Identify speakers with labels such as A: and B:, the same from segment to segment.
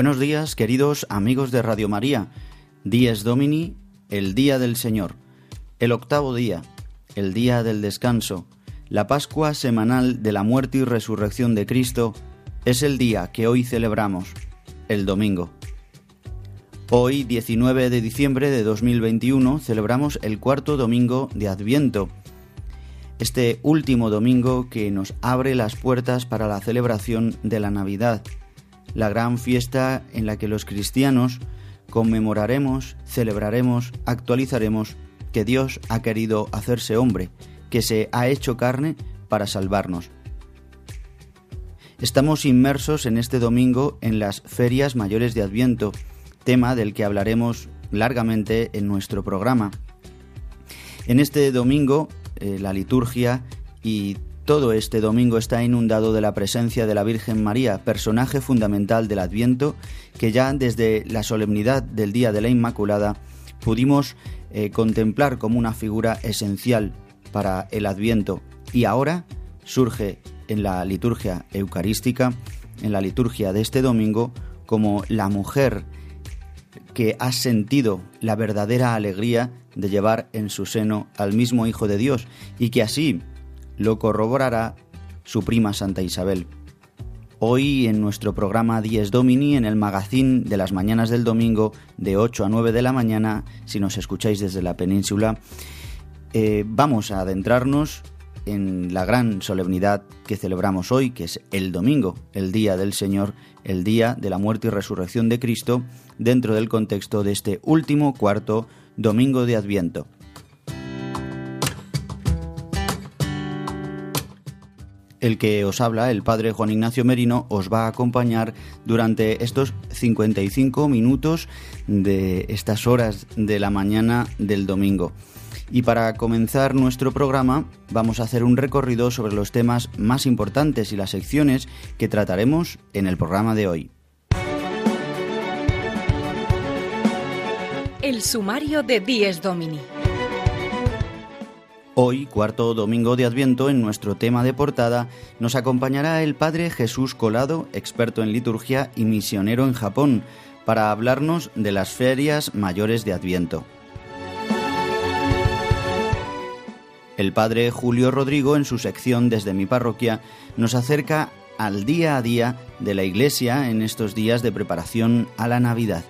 A: Buenos días, queridos amigos de Radio María. Dies Domini, el día del Señor, el octavo día, el día del descanso, la Pascua semanal de la muerte y resurrección de Cristo, es el día que hoy celebramos, el domingo. Hoy, 19 de diciembre de 2021, celebramos el cuarto domingo de Adviento, este último domingo que nos abre las puertas para la celebración de la Navidad la gran fiesta en la que los cristianos conmemoraremos, celebraremos, actualizaremos que Dios ha querido hacerse hombre, que se ha hecho carne para salvarnos. Estamos inmersos en este domingo en las ferias mayores de Adviento, tema del que hablaremos largamente en nuestro programa. En este domingo, eh, la liturgia y todo este domingo está inundado de la presencia de la Virgen María, personaje fundamental del Adviento, que ya desde la solemnidad del Día de la Inmaculada pudimos eh, contemplar como una figura esencial para el Adviento. Y ahora surge en la liturgia eucarística, en la liturgia de este domingo, como la mujer que ha sentido la verdadera alegría de llevar en su seno al mismo Hijo de Dios y que así lo corroborará su prima Santa Isabel. Hoy en nuestro programa Dies Domini, en el magazín de las mañanas del domingo de 8 a 9 de la mañana, si nos escucháis desde la península, eh, vamos a adentrarnos en la gran solemnidad que celebramos hoy, que es el domingo, el día del Señor, el día de la muerte y resurrección de Cristo, dentro del contexto de este último cuarto domingo de Adviento. El que os habla, el padre Juan Ignacio Merino, os va a acompañar durante estos 55 minutos de estas horas de la mañana del domingo. Y para comenzar nuestro programa vamos a hacer un recorrido sobre los temas más importantes y las secciones que trataremos en el programa de hoy.
B: El sumario de Dies Domini.
A: Hoy, cuarto domingo de Adviento, en nuestro tema de portada, nos acompañará el Padre Jesús Colado, experto en liturgia y misionero en Japón, para hablarnos de las ferias mayores de Adviento. El Padre Julio Rodrigo, en su sección Desde mi parroquia, nos acerca al día a día de la Iglesia en estos días de preparación a la Navidad.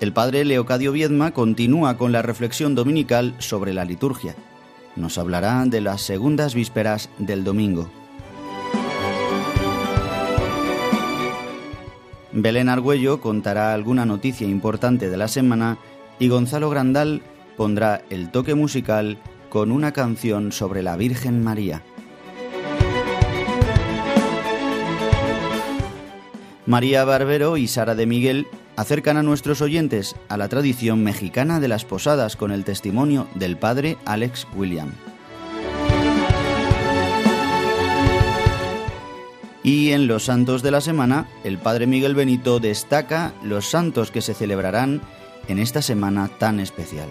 A: El padre Leocadio Viedma continúa con la reflexión dominical sobre la liturgia. Nos hablará de las segundas vísperas del domingo. Belén Argüello contará alguna noticia importante de la semana y Gonzalo Grandal pondrá el toque musical con una canción sobre la Virgen María. María Barbero y Sara de Miguel acercan a nuestros oyentes a la tradición mexicana de las posadas con el testimonio del padre Alex William. Y en los santos de la semana, el padre Miguel Benito destaca los santos que se celebrarán en esta semana tan especial.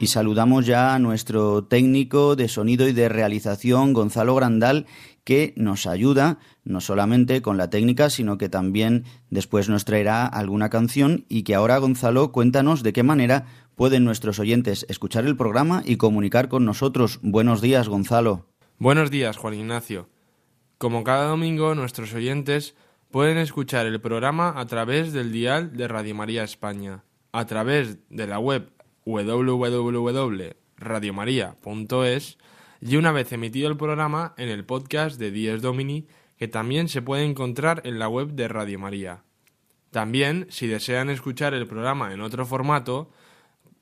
A: Y saludamos ya a nuestro técnico de sonido y de realización, Gonzalo Grandal, que nos ayuda no solamente con la técnica, sino que también después nos traerá alguna canción y que ahora Gonzalo cuéntanos de qué manera pueden nuestros oyentes escuchar el programa y comunicar con nosotros. Buenos días, Gonzalo.
C: Buenos días, Juan Ignacio. Como cada domingo, nuestros oyentes pueden escuchar el programa a través del dial de Radio María España, a través de la web www radiomaria.es y una vez emitido el programa en el podcast de Dies Domini que también se puede encontrar en la web de Radio María. También, si desean escuchar el programa en otro formato,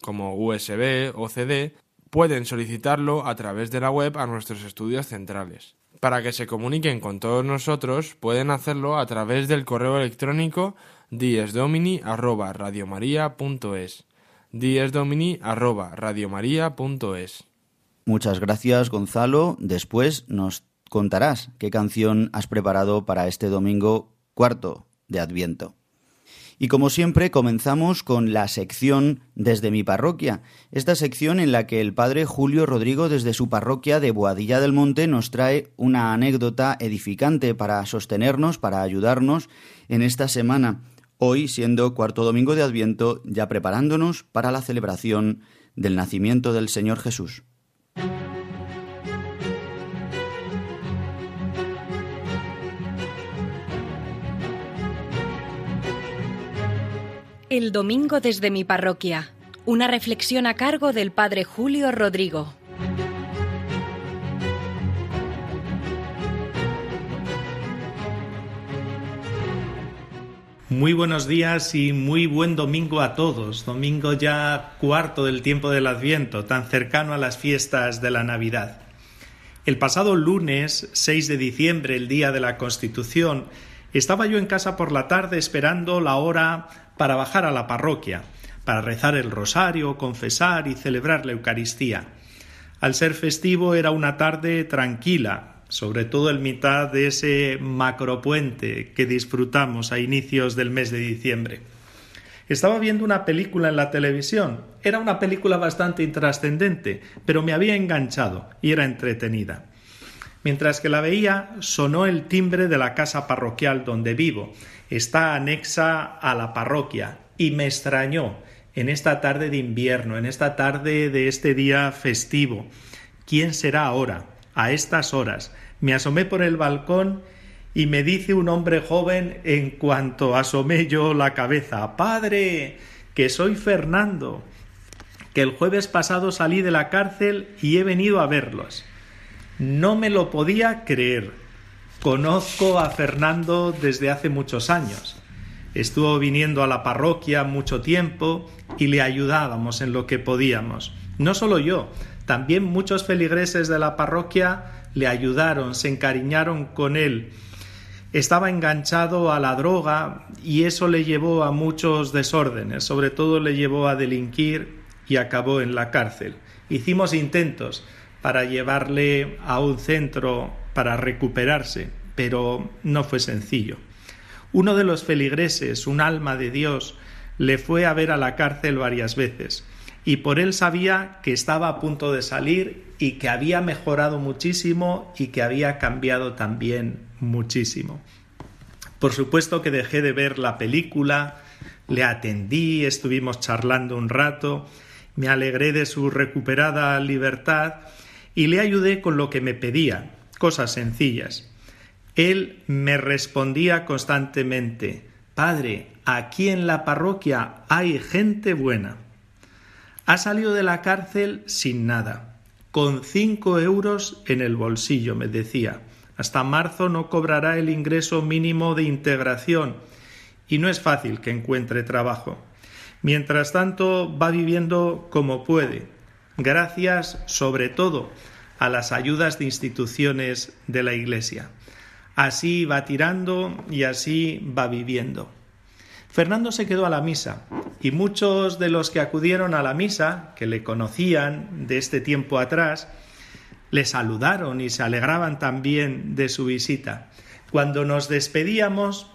C: como USB o CD, pueden solicitarlo a través de la web a nuestros estudios centrales. Para que se comuniquen con todos nosotros, pueden hacerlo a través del correo electrónico diesdomini@radiomaria.es. diesdomini@radiomaria.es.
A: Muchas gracias, Gonzalo. Después nos contarás qué canción has preparado para este domingo cuarto de Adviento. Y como siempre comenzamos con la sección desde mi parroquia, esta sección en la que el padre Julio Rodrigo desde su parroquia de Boadilla del Monte nos trae una anécdota edificante para sostenernos, para ayudarnos en esta semana, hoy siendo cuarto domingo de Adviento, ya preparándonos para la celebración del nacimiento del Señor Jesús.
B: El domingo desde mi parroquia. Una reflexión a cargo del Padre Julio Rodrigo.
D: Muy buenos días y muy buen domingo a todos. Domingo ya cuarto del tiempo del Adviento, tan cercano a las fiestas de la Navidad. El pasado lunes 6 de diciembre, el día de la Constitución, estaba yo en casa por la tarde esperando la hora para bajar a la parroquia, para rezar el rosario, confesar y celebrar la Eucaristía. Al ser festivo era una tarde tranquila, sobre todo en mitad de ese macropuente que disfrutamos a inicios del mes de diciembre. Estaba viendo una película en la televisión. Era una película bastante intrascendente, pero me había enganchado y era entretenida. Mientras que la veía, sonó el timbre de la casa parroquial donde vivo está anexa a la parroquia y me extrañó en esta tarde de invierno, en esta tarde de este día festivo. ¿Quién será ahora, a estas horas? Me asomé por el balcón y me dice un hombre joven en cuanto asomé yo la cabeza, Padre, que soy Fernando, que el jueves pasado salí de la cárcel y he venido a verlos. No me lo podía creer. Conozco a Fernando desde hace muchos años. Estuvo viniendo a la parroquia mucho tiempo y le ayudábamos en lo que podíamos. No solo yo, también muchos feligreses de la parroquia le ayudaron, se encariñaron con él. Estaba enganchado a la droga y eso le llevó a muchos desórdenes, sobre todo le llevó a delinquir y acabó en la cárcel. Hicimos intentos para llevarle a un centro para recuperarse, pero no fue sencillo. Uno de los feligreses, un alma de Dios, le fue a ver a la cárcel varias veces, y por él sabía que estaba a punto de salir y que había mejorado muchísimo y que había cambiado también muchísimo. Por supuesto que dejé de ver la película, le atendí, estuvimos charlando un rato, me alegré de su recuperada libertad y le ayudé con lo que me pedía, cosas sencillas. Él me respondía constantemente, Padre, aquí en la parroquia hay gente buena. Ha salido de la cárcel sin nada, con cinco euros en el bolsillo, me decía. Hasta marzo no cobrará el ingreso mínimo de integración y no es fácil que encuentre trabajo. Mientras tanto va viviendo como puede, gracias sobre todo a las ayudas de instituciones de la Iglesia. Así va tirando y así va viviendo. Fernando se quedó a la misa y muchos de los que acudieron a la misa, que le conocían de este tiempo atrás, le saludaron y se alegraban también de su visita. Cuando nos despedíamos,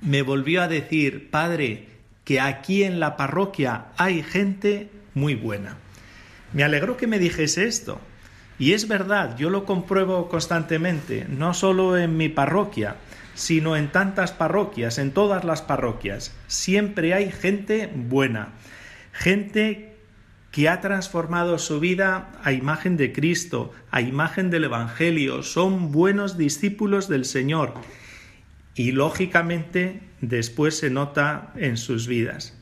D: me volvió a decir, Padre, que aquí en la parroquia hay gente muy buena. Me alegró que me dijese esto, y es verdad, yo lo compruebo constantemente, no solo en mi parroquia, sino en tantas parroquias, en todas las parroquias. Siempre hay gente buena, gente que ha transformado su vida a imagen de Cristo, a imagen del Evangelio, son buenos discípulos del Señor y lógicamente después se nota en sus vidas.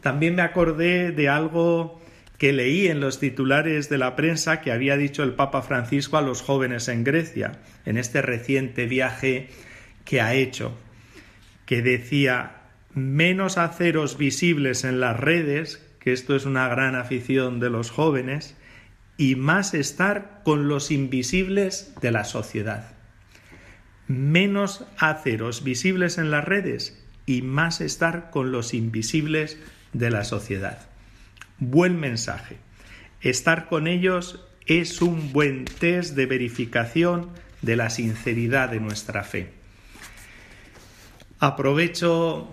D: También me acordé de algo que leí en los titulares de la prensa que había dicho el Papa Francisco a los jóvenes en Grecia, en este reciente viaje que ha hecho, que decía menos aceros visibles en las redes, que esto es una gran afición de los jóvenes, y más estar con los invisibles de la sociedad. Menos aceros visibles en las redes y más estar con los invisibles de la sociedad buen mensaje. Estar con ellos es un buen test de verificación de la sinceridad de nuestra fe. Aprovecho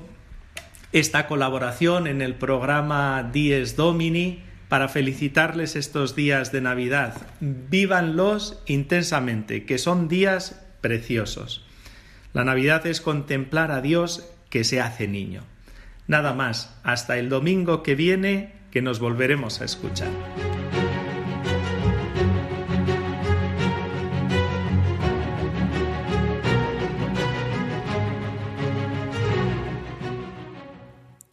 D: esta colaboración en el programa Dies Domini para felicitarles estos días de Navidad. Vívanlos intensamente, que son días preciosos. La Navidad es contemplar a Dios que se hace niño. Nada más, hasta el domingo que viene que nos volveremos a escuchar.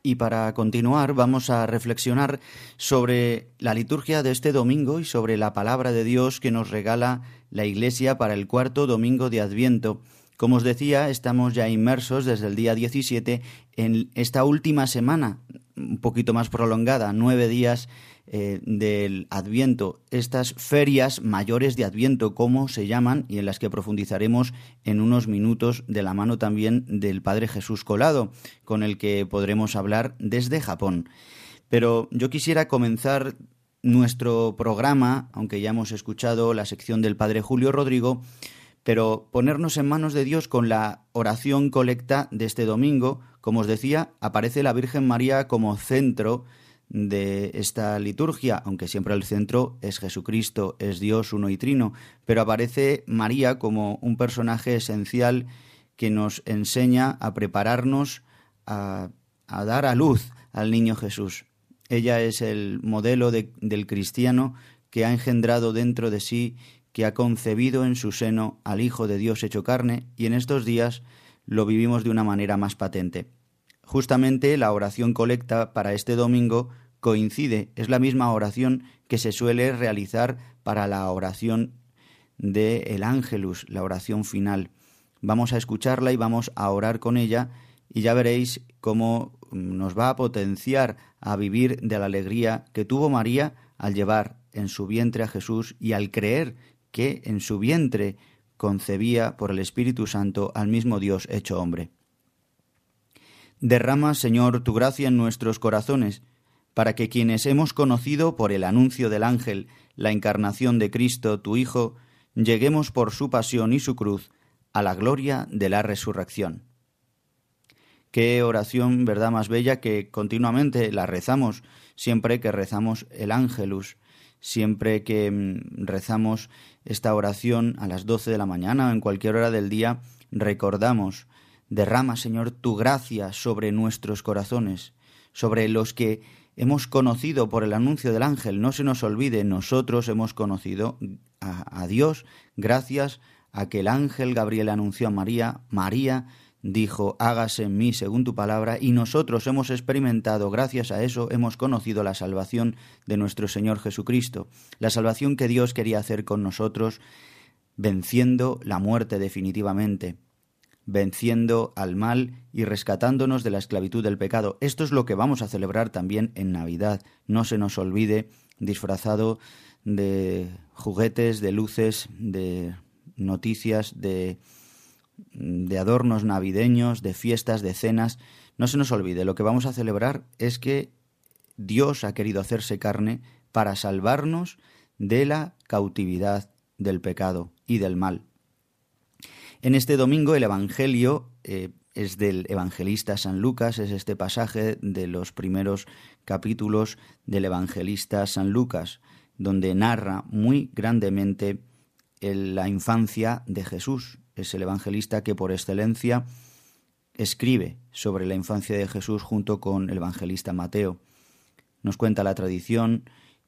A: Y para continuar vamos a reflexionar sobre la liturgia de este domingo y sobre la palabra de Dios que nos regala la Iglesia para el cuarto domingo de Adviento. Como os decía, estamos ya inmersos desde el día 17 en esta última semana un poquito más prolongada, nueve días eh, del Adviento, estas ferias mayores de Adviento, como se llaman, y en las que profundizaremos en unos minutos de la mano también del Padre Jesús Colado, con el que podremos hablar desde Japón. Pero yo quisiera comenzar nuestro programa, aunque ya hemos escuchado la sección del Padre Julio Rodrigo, pero ponernos en manos de Dios con la oración colecta de este domingo. Como os decía, aparece la Virgen María como centro de esta liturgia, aunque siempre el centro es Jesucristo, es Dios uno y trino, pero aparece María como un personaje esencial que nos enseña a prepararnos a, dar a luz al niño Jesús. Ella es el modelo del cristiano que ha engendrado dentro de sí que ha concebido en su seno al Hijo de Dios hecho carne, y en estos días lo vivimos de una manera más patente. Justamente la oración colecta para este domingo coincide, es la misma oración que se suele realizar para la oración de el Ángelus, la oración final. Vamos a escucharla y vamos a orar con ella y ya veréis cómo nos va a potenciar a vivir de la alegría que tuvo María al llevar en su vientre a Jesús y al creer que en su vientre concebía por el Espíritu Santo al mismo Dios hecho hombre. Derrama, Señor, tu gracia en nuestros corazones, para que quienes hemos conocido por el anuncio del ángel la encarnación de Cristo, tu Hijo, lleguemos por su pasión y su cruz a la gloria de la resurrección. Qué oración, verdad, más bella que continuamente la rezamos siempre que rezamos el ángelus, siempre que mm, rezamos esta oración a las doce de la mañana o en cualquier hora del día, recordamos, derrama, Señor, tu gracia sobre nuestros corazones, sobre los que hemos conocido por el anuncio del ángel. No se nos olvide, nosotros hemos conocido a, Dios gracias a que el ángel Gabriel anunció a María, María dijo, hágase en mí según tu palabra, y nosotros hemos experimentado, gracias a eso, hemos conocido la salvación de nuestro Señor Jesucristo, la salvación que Dios quería hacer con nosotros, venciendo la muerte definitivamente, venciendo al mal y rescatándonos de la esclavitud del pecado. Esto es lo que vamos a celebrar también en Navidad. No se nos olvide, disfrazado de juguetes, de luces, de noticias, de de adornos navideños, de fiestas, de cenas. No se nos olvide, lo que vamos a celebrar es que Dios ha querido hacerse carne para salvarnos de la cautividad del pecado y del mal. En este domingo el Evangelio eh, es del evangelista San Lucas, es este pasaje de los primeros capítulos del evangelista San Lucas, donde narra muy grandemente la infancia de Jesús, es el evangelista que por excelencia escribe sobre la infancia de Jesús junto con el evangelista Mateo. Nos cuenta la tradición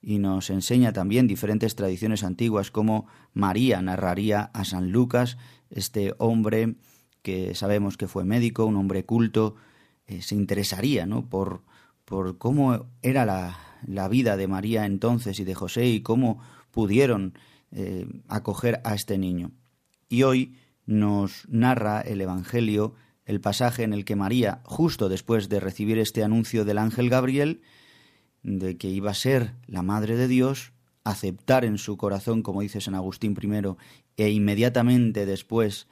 A: y nos enseña también diferentes tradiciones antiguas como María narraría a San Lucas, este hombre que sabemos que fue médico, un hombre culto, eh, se interesaría ¿no? por, por cómo era la, la vida de María entonces y de José y cómo pudieron eh, acoger a este niño. Y hoy nos narra el Evangelio el pasaje en el que María, justo después de recibir este anuncio del ángel Gabriel, de que iba a ser la Madre de Dios, aceptar en su corazón, como dice San Agustín I, e inmediatamente después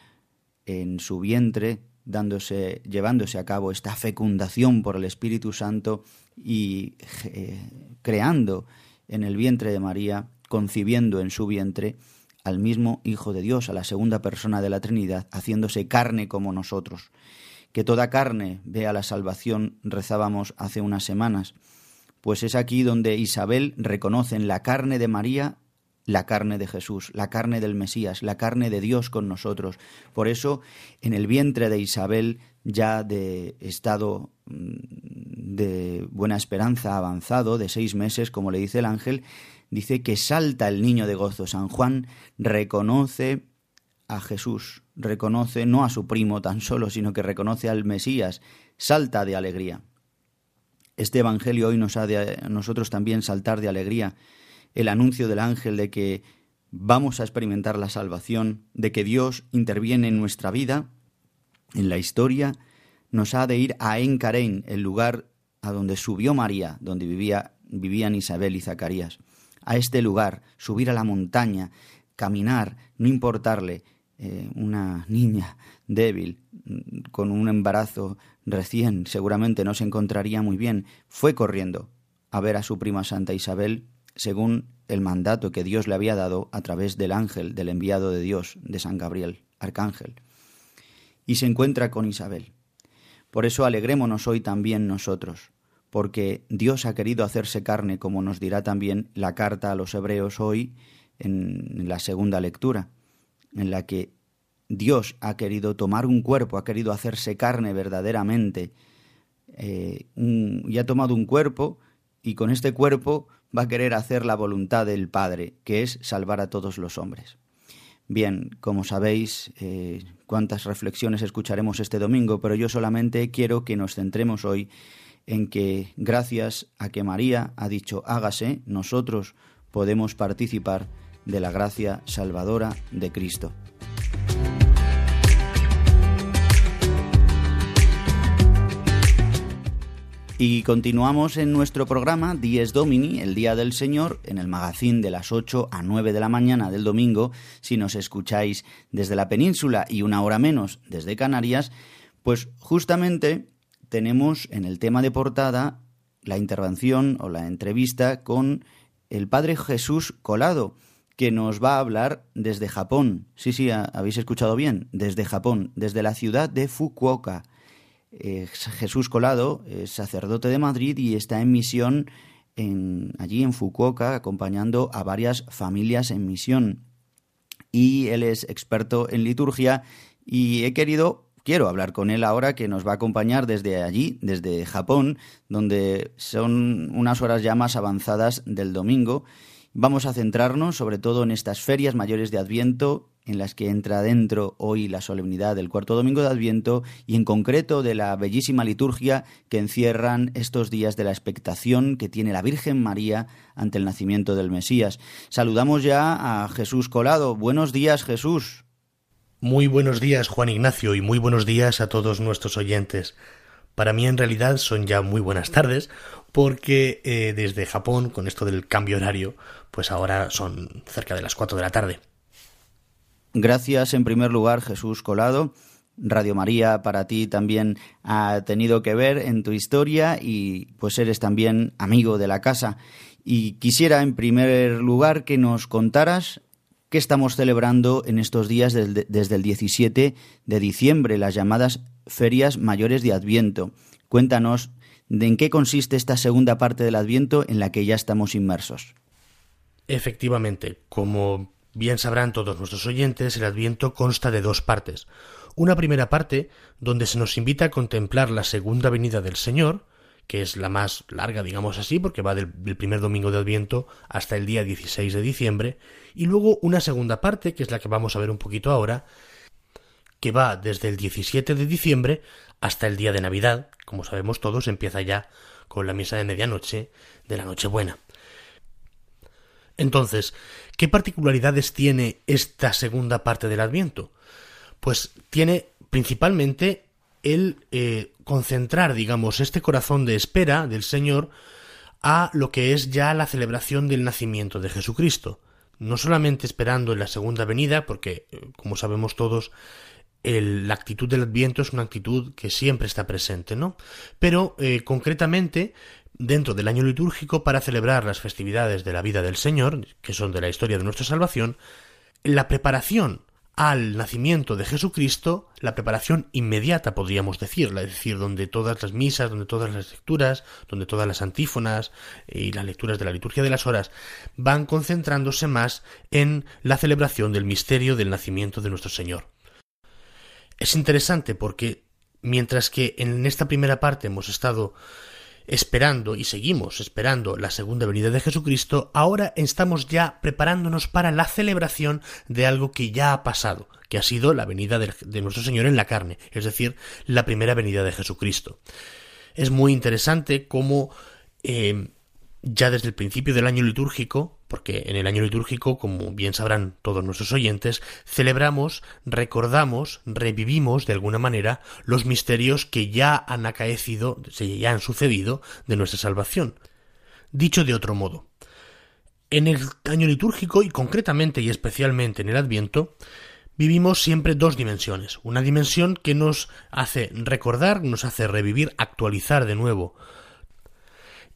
A: en su vientre, dándose, llevándose a cabo esta fecundación por el Espíritu Santo y eh, creando en el vientre de María, concibiendo en su vientre al mismo Hijo de Dios, a la segunda persona de la Trinidad, haciéndose carne como nosotros. Que toda carne vea la salvación, rezábamos hace unas semanas, pues es aquí donde Isabel reconoce en la carne de María la carne de Jesús, la carne del Mesías, la carne de Dios con nosotros. Por eso, en el vientre de Isabel, ya de estado mm, de buena esperanza avanzado, de seis meses, como le dice el ángel, dice que salta el niño de gozo. San Juan reconoce a Jesús, reconoce no a su primo tan solo, sino que reconoce al Mesías, salta de alegría. Este Evangelio hoy nos ha de a nosotros también saltar de alegría. El anuncio del ángel de que vamos a experimentar la salvación, de que Dios interviene en nuestra vida, en la historia, nos ha de ir a Encarén, el lugar a donde subió María, donde vivía, vivían Isabel y Zacarías a este lugar, subir a la montaña, caminar, no importarle eh, una niña débil, mm, con un embarazo recién, seguramente no se encontraría muy bien, fue corriendo a ver a su prima Santa Isabel, según el mandato que Dios le había dado a través del ángel, del enviado de Dios, de San Gabriel, arcángel, y se encuentra con Isabel. Por eso alegrémonos hoy también nosotros, porque Dios ha querido hacerse carne, como nos dirá también la carta a los hebreos hoy en la segunda lectura, en la que Dios ha querido tomar un cuerpo, ha querido hacerse carne verdaderamente, eh, y ha tomado un cuerpo, y con este cuerpo va a querer hacer la voluntad del Padre, que es salvar a todos los hombres. Bien, como sabéis, eh, cuántas reflexiones escucharemos este domingo, pero yo solamente quiero que nos centremos hoy en que gracias a que María ha dicho hágase, nosotros podemos participar de la gracia salvadora de Cristo. Y continuamos en nuestro programa Dies Domini, el Día del Señor, en el magazín de las 8 a 9 de la mañana del domingo, si nos escucháis desde la península y una hora menos desde Canarias, pues justamente tenemos en el tema de portada la intervención o la entrevista con el padre Jesús Colado, que nos va a hablar desde Japón. Sí, sí, habéis escuchado bien, desde Japón, desde la ciudad de Fukuoka. Jesús Colado es sacerdote de Madrid y está en misión allí en Fukuoka, acompañando a varias familias en misión. Y él es experto en liturgia y he querido quiero hablar con él ahora que nos va a acompañar desde allí, desde Japón, donde son unas horas ya más avanzadas del domingo. Vamos a centrarnos sobre todo en estas ferias mayores de Adviento, en las que entra dentro hoy la solemnidad del cuarto domingo de Adviento y en concreto de la bellísima liturgia que encierran estos días de la expectación que tiene la Virgen María ante el nacimiento del Mesías. Saludamos ya a Jesús Colado. Buenos días, Jesús.
E: Muy buenos días, Juan Ignacio, y muy buenos días a todos nuestros oyentes. Para mí en realidad son ya muy buenas tardes, porque eh, desde Japón, con esto del cambio horario, pues ahora son cerca de las cuatro de la tarde.
A: Gracias en primer lugar, Jesús Colado. Radio María para ti también ha tenido que ver en tu historia y pues eres también amigo de la casa. Y quisiera en primer lugar que nos contaras que estamos celebrando en estos días desde, el 17 de diciembre, las llamadas ferias mayores de Adviento. Cuéntanos de en qué consiste esta segunda parte del Adviento en la que ya estamos inmersos.
E: Efectivamente, como bien sabrán todos nuestros oyentes, el Adviento consta de dos partes. Una primera parte donde se nos invita a contemplar la segunda venida del Señor, que es la más larga, digamos así, porque va del, primer domingo de Adviento hasta el día 16 de diciembre, y luego una segunda parte, que es la que vamos a ver un poquito ahora, que va desde el 17 de diciembre hasta el día de Navidad, como sabemos todos, empieza ya con la misa de medianoche de la Nochebuena. Entonces, ¿qué particularidades tiene esta segunda parte del Adviento? Pues tiene principalmente el eh, concentrar, digamos, este corazón de espera del Señor a lo que es ya la celebración del nacimiento de Jesucristo. No solamente esperando en la segunda venida, porque, eh, como sabemos todos, la actitud del Adviento es una actitud que siempre está presente, ¿no? Pero eh, concretamente dentro del año litúrgico para celebrar las festividades de la vida del Señor, que son de la historia de nuestra salvación, la preparación al nacimiento de Jesucristo, la preparación inmediata, podríamos decirla, es decir, donde todas las misas, donde todas las lecturas, donde todas las antífonas y las lecturas de la liturgia de las horas van concentrándose más en la celebración del misterio del nacimiento de nuestro Señor. Es interesante porque mientras que en esta primera parte hemos estado esperando y seguimos esperando la segunda venida de Jesucristo, ahora estamos ya preparándonos para la celebración de algo que ya ha pasado, que ha sido la venida de, nuestro Señor en la carne, es decir, la primera venida de Jesucristo. Es muy interesante cómo eh, ya desde el principio del año litúrgico, porque en el año litúrgico, como bien sabrán todos nuestros oyentes, celebramos, recordamos, revivimos de alguna manera los misterios que ya han acaecido, ya han sucedido de nuestra salvación. Dicho de otro modo, en el año litúrgico y concretamente y especialmente en el Adviento, vivimos siempre dos dimensiones. Una dimensión que nos hace recordar, nos hace revivir, actualizar de nuevo.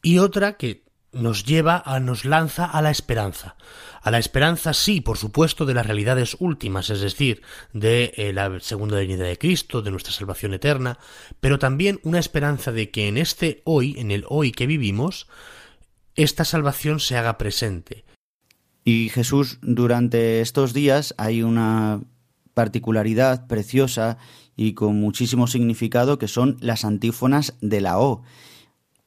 E: Y otra que nos lleva a nos lanza a la esperanza. A la esperanza, sí, por supuesto, de las realidades últimas, es decir, de eh, la segunda venida de Cristo, de nuestra salvación eterna, pero también una esperanza de que en este hoy, en el hoy que vivimos, esta salvación se haga presente.
A: Y Jesús, durante estos días hay una particularidad preciosa y con muchísimo significado que son las antífonas de la O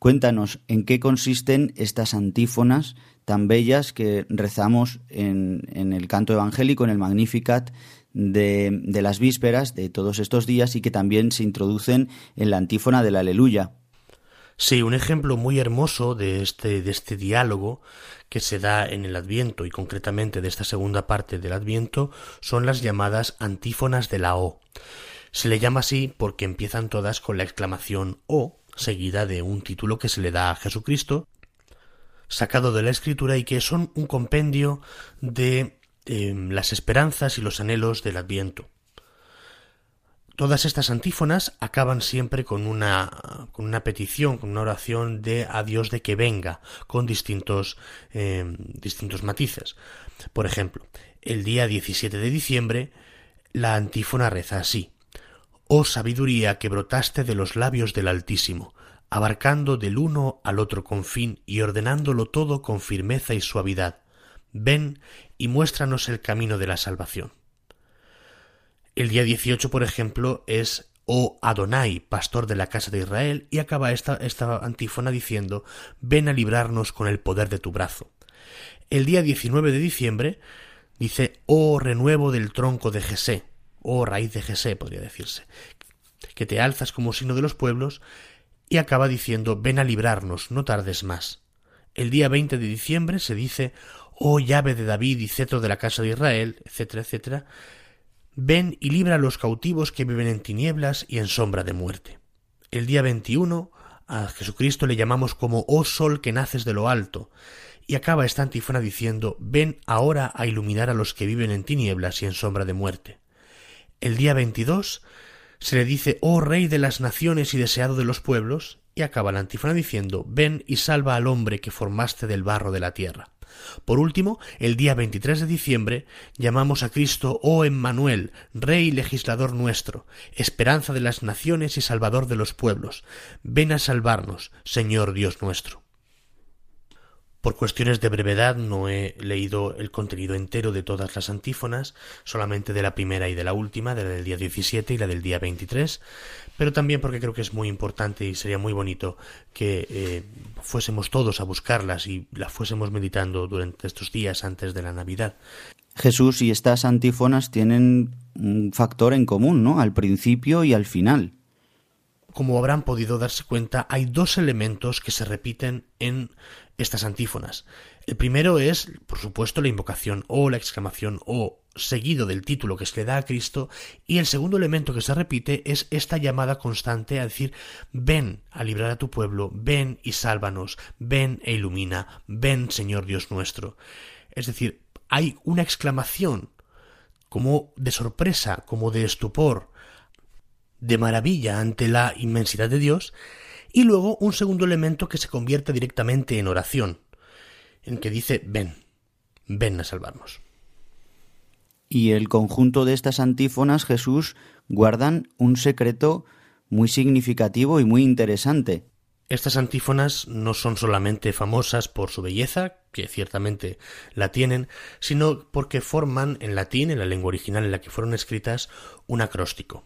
A: Cuéntanos en qué consisten estas antífonas tan bellas que rezamos en, el canto evangélico, en el Magnificat de, de, las vísperas de todos estos días y que también se introducen en la antífona del Aleluya.
E: Sí, un ejemplo muy hermoso de este, de este diálogo que se da en el Adviento y concretamente de esta segunda parte del Adviento son las llamadas antífonas de la O. Se le llama así porque empiezan todas con la exclamación O, seguida de un título que se le da a Jesucristo, sacado de la Escritura y que son un compendio de em, las esperanzas y los anhelos del Adviento. Todas estas antífonas acaban siempre con una, con una petición, con una oración de a Dios de que venga, con distintos, em, distintos matices. Por ejemplo, el día 17 de diciembre, la antífona reza así oh sabiduría que brotaste de los labios del Altísimo, abarcando del uno al otro confín y ordenándolo todo con firmeza y suavidad, ven y muéstranos el camino de la salvación. El día 18, por ejemplo, es Oh Adonai, pastor de la casa de Israel, y acaba esta, esta antífona diciendo Ven a librarnos con el poder de tu brazo. El día 19 de diciembre dice Oh renuevo del tronco de Jesé, o raíz de Jesé, podría decirse, que te alzas como signo de los pueblos, y acaba diciendo ven a librarnos, no tardes más. El día 20 de diciembre se dice oh llave de David y cetro de la casa de Israel, etcétera, etcétera, ven y libra a los cautivos que viven en tinieblas y en sombra de muerte. El día 21 a Jesucristo le llamamos como oh sol que naces de lo alto, y acaba esta antífona diciendo ven ahora a iluminar a los que viven en tinieblas y en sombra de muerte. El día 22 se le dice, oh rey de las naciones y deseado de los pueblos, y acaba la antífona diciendo, ven y salva al hombre que formaste del barro de la tierra. Por último, el día 23 de diciembre llamamos a Cristo, oh Emmanuel, Rey y legislador nuestro, esperanza de las naciones y salvador de los pueblos. Ven a salvarnos, Señor Dios nuestro. Por cuestiones de brevedad no he leído el contenido entero de todas las antífonas, solamente de la primera y de la última, de la del día 17 y la del día 23, pero también porque creo que es muy importante y sería muy bonito que eh, fuésemos todos a buscarlas y las fuésemos meditando durante estos días antes de la Navidad.
A: Jesús y estas antífonas tienen un factor en común, ¿no? Al principio y al final.
E: como habrán podido darse cuenta, hay dos elementos que se repiten en estas antífonas. El primero es, por supuesto, la invocación o la exclamación o seguido del título que se le da a Cristo y el segundo elemento que se repite es esta llamada constante a decir ven a librar a tu pueblo, ven y sálvanos, ven e ilumina, ven Señor Dios nuestro. Es decir, hay una exclamación como de sorpresa, como de estupor, de maravilla ante la inmensidad de Dios, y luego un segundo elemento que se convierte directamente en oración, en que dice ven, ven a salvarnos.
A: Y el conjunto de estas antífonas, Jesús, guardan un secreto muy significativo y muy interesante.
E: Estas antífonas no son solamente famosas por su belleza, que ciertamente la tienen, sino porque forman en latín, en la lengua original en la que fueron escritas, un acróstico.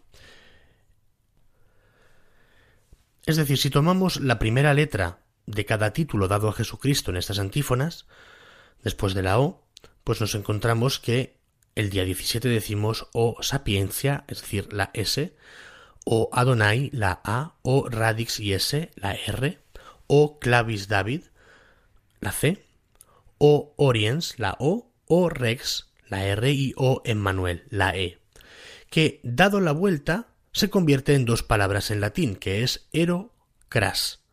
E: Es decir, si tomamos la primera letra de cada título dado a Jesucristo en estas antífonas, después de la O, pues nos encontramos que el día 17 decimos O sapiencia, es decir, la S, o Adonai, la A, o Radix y S, la R, o Clavis David, la C, o Oriens, la O, o Rex, la R y O Emmanuel, la E, que dado la vuelta se convierte en dos palabras en latín, que es ero cras.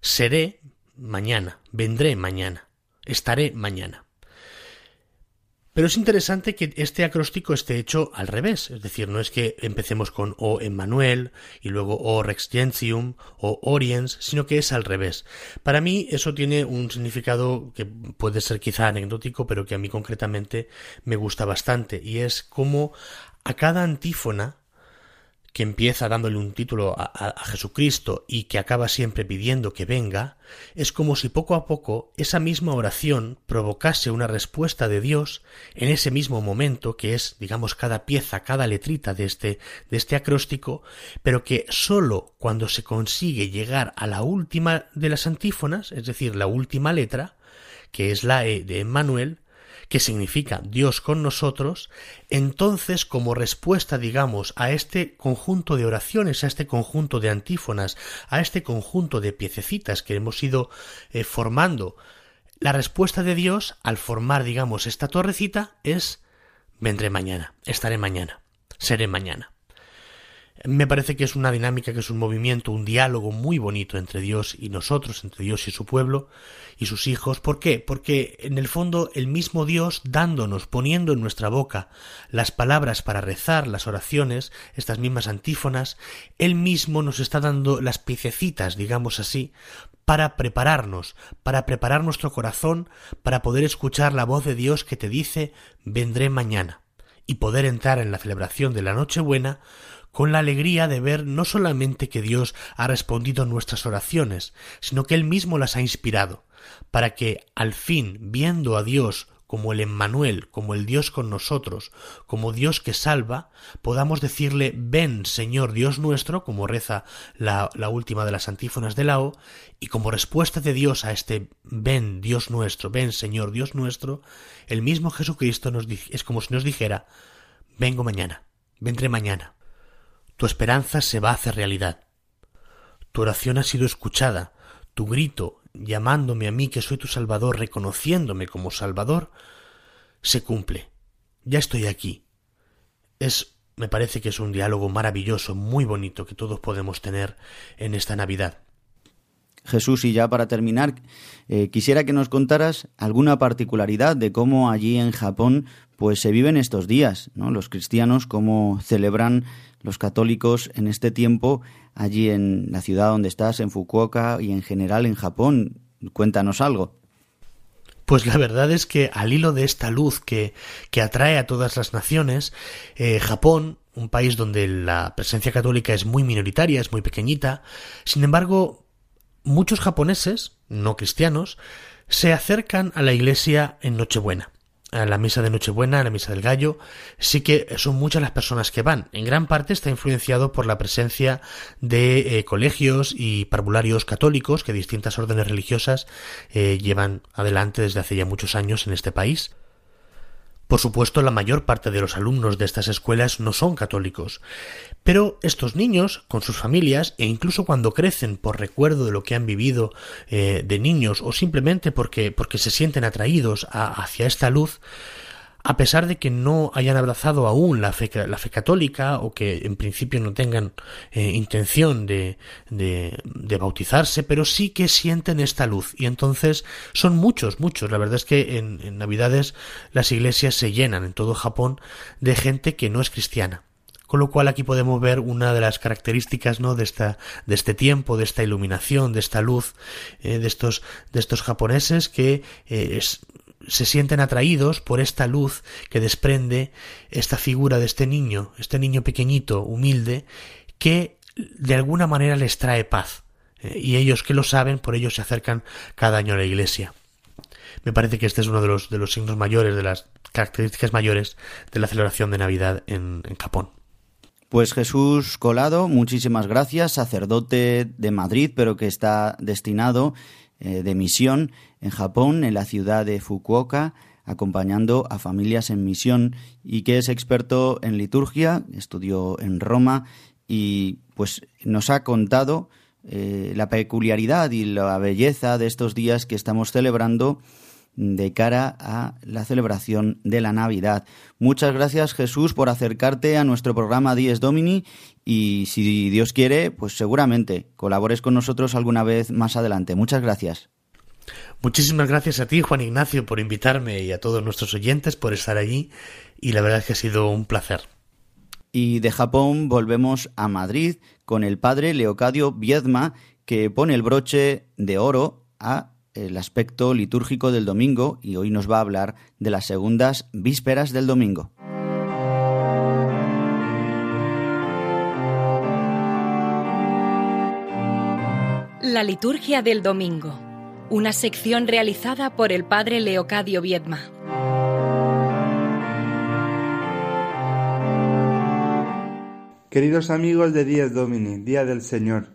E: Seré mañana, vendré mañana, estaré mañana. Pero es interesante que este acróstico esté hecho al revés, es decir, no es que empecemos con O Emmanuel y luego O Rex Gentium o Oriens, sino que es al revés. Para mí eso tiene un significado que puede ser quizá anecdótico, pero que a mí concretamente me gusta bastante, y es como a cada antífona que empieza dándole un título a, Jesucristo y que acaba siempre pidiendo que venga, es como si poco a poco esa misma oración provocase una respuesta de Dios en ese mismo momento, que es, digamos, cada pieza, cada letrita de este, de este acróstico, pero que sólo cuando se consigue llegar a la última de las antífonas, es decir, la última letra, que es la E de Emmanuel, que significa Dios con nosotros, entonces como respuesta, digamos, a este conjunto de oraciones, a este conjunto de antífonas, a este conjunto de piececitas que hemos ido eh, formando, la respuesta de Dios al formar, digamos, esta torrecita es vendré mañana, estaré mañana, seré mañana. Me parece que es una dinámica, que es un movimiento, un diálogo muy bonito entre Dios y nosotros, entre Dios y su pueblo y sus hijos. ¿Por qué? Porque en el fondo el mismo Dios dándonos, poniendo en nuestra boca las palabras para rezar, las oraciones, estas mismas antífonas, Él mismo nos está dando las piececitas, digamos así, para prepararnos, para preparar nuestro corazón, para poder escuchar la voz de Dios que te dice vendré mañana y poder entrar en la celebración de la Nochebuena con la alegría de ver no solamente que Dios ha respondido nuestras oraciones, sino que Él mismo las ha inspirado, para que, al fin, viendo a Dios como el Emmanuel, como el Dios con nosotros, como Dios que salva, podamos decirle ven, Señor Dios nuestro, como reza la, última de las antífonas de la O, y como respuesta de Dios a este ven, Dios nuestro, ven, Señor Dios nuestro, el mismo Jesucristo nos, es como si nos dijera vengo mañana, vendré mañana. Tu esperanza se va a hacer realidad. Tu oración ha sido escuchada, tu grito, llamándome a mí que soy tu Salvador, reconociéndome como Salvador, se cumple. Ya estoy aquí. Es me parece que es un diálogo maravilloso, muy bonito que todos podemos tener en esta Navidad.
A: Jesús, y ya para terminar, eh, quisiera que nos contaras alguna particularidad de cómo allí en Japón pues se viven estos días, ¿no? Los cristianos, cómo celebran los católicos en este tiempo allí en la ciudad donde estás, en Fukuoka y en general en Japón. Cuéntanos algo.
E: Pues la verdad es que al hilo de esta luz que, que atrae a todas las naciones, eh, Japón, un país donde la presencia católica es muy minoritaria, es muy pequeñita, sin embargo, muchos japoneses, no cristianos, se acercan a la iglesia en Nochebuena a la misa de Nochebuena, a la misa del Gallo, sí que son muchas las personas que van. En gran parte está influenciado por la presencia de eh, colegios y parvularios católicos que distintas órdenes religiosas eh, llevan adelante desde hace ya muchos años en este país. Por supuesto, la mayor parte de los alumnos de estas escuelas no son católicos, pero estos niños, con sus familias, e incluso cuando crecen por recuerdo de lo que han vivido eh, de niños o simplemente porque, porque se sienten atraídos hacia esta luz, a pesar de que no hayan abrazado aún la fe, la fe católica o que en principio no tengan eh, intención de, de, bautizarse, pero sí que sienten esta luz. Y entonces son muchos, muchos. La verdad es que en, en Navidades las iglesias se llenan en todo Japón de gente que no es cristiana. Con lo cual aquí podemos ver una de las características ¿no? de, esta, de este tiempo, de esta iluminación, de esta luz, eh, de, estos, de estos japoneses que eh, es, se sienten atraídos por esta luz que desprende esta figura de este niño, este niño pequeñito, humilde, que de alguna manera les trae paz. Eh, y ellos que lo saben, por ello se acercan cada año a la iglesia. Me parece que este es uno de los, de los signos mayores, de las características mayores de la celebración de Navidad en, en Japón.
A: Pues Jesús Colado, muchísimas gracias, sacerdote de Madrid, pero que está destinado eh, de misión en Japón, en la ciudad de Fukuoka, acompañando a familias en misión y que es experto en liturgia, estudió en Roma y pues nos ha contado eh, la peculiaridad y la belleza de estos días que estamos celebrando de cara a la celebración de la Navidad. Muchas gracias Jesús por acercarte a nuestro programa Dies Domini y si Dios quiere, pues seguramente colabores con nosotros alguna vez más adelante. Muchas gracias.
E: Muchísimas gracias a ti, Juan Ignacio, por invitarme y a todos nuestros oyentes por estar allí y la verdad es que ha sido un placer.
A: Y de Japón volvemos a Madrid con el padre Leocadio Viedma que pone el broche de oro a el aspecto litúrgico del domingo y hoy nos va a hablar de las segundas vísperas del domingo.
B: La liturgia del domingo, una sección realizada por el padre Leocadio Viedma.
F: Queridos amigos de Días Domini, Día del Señor,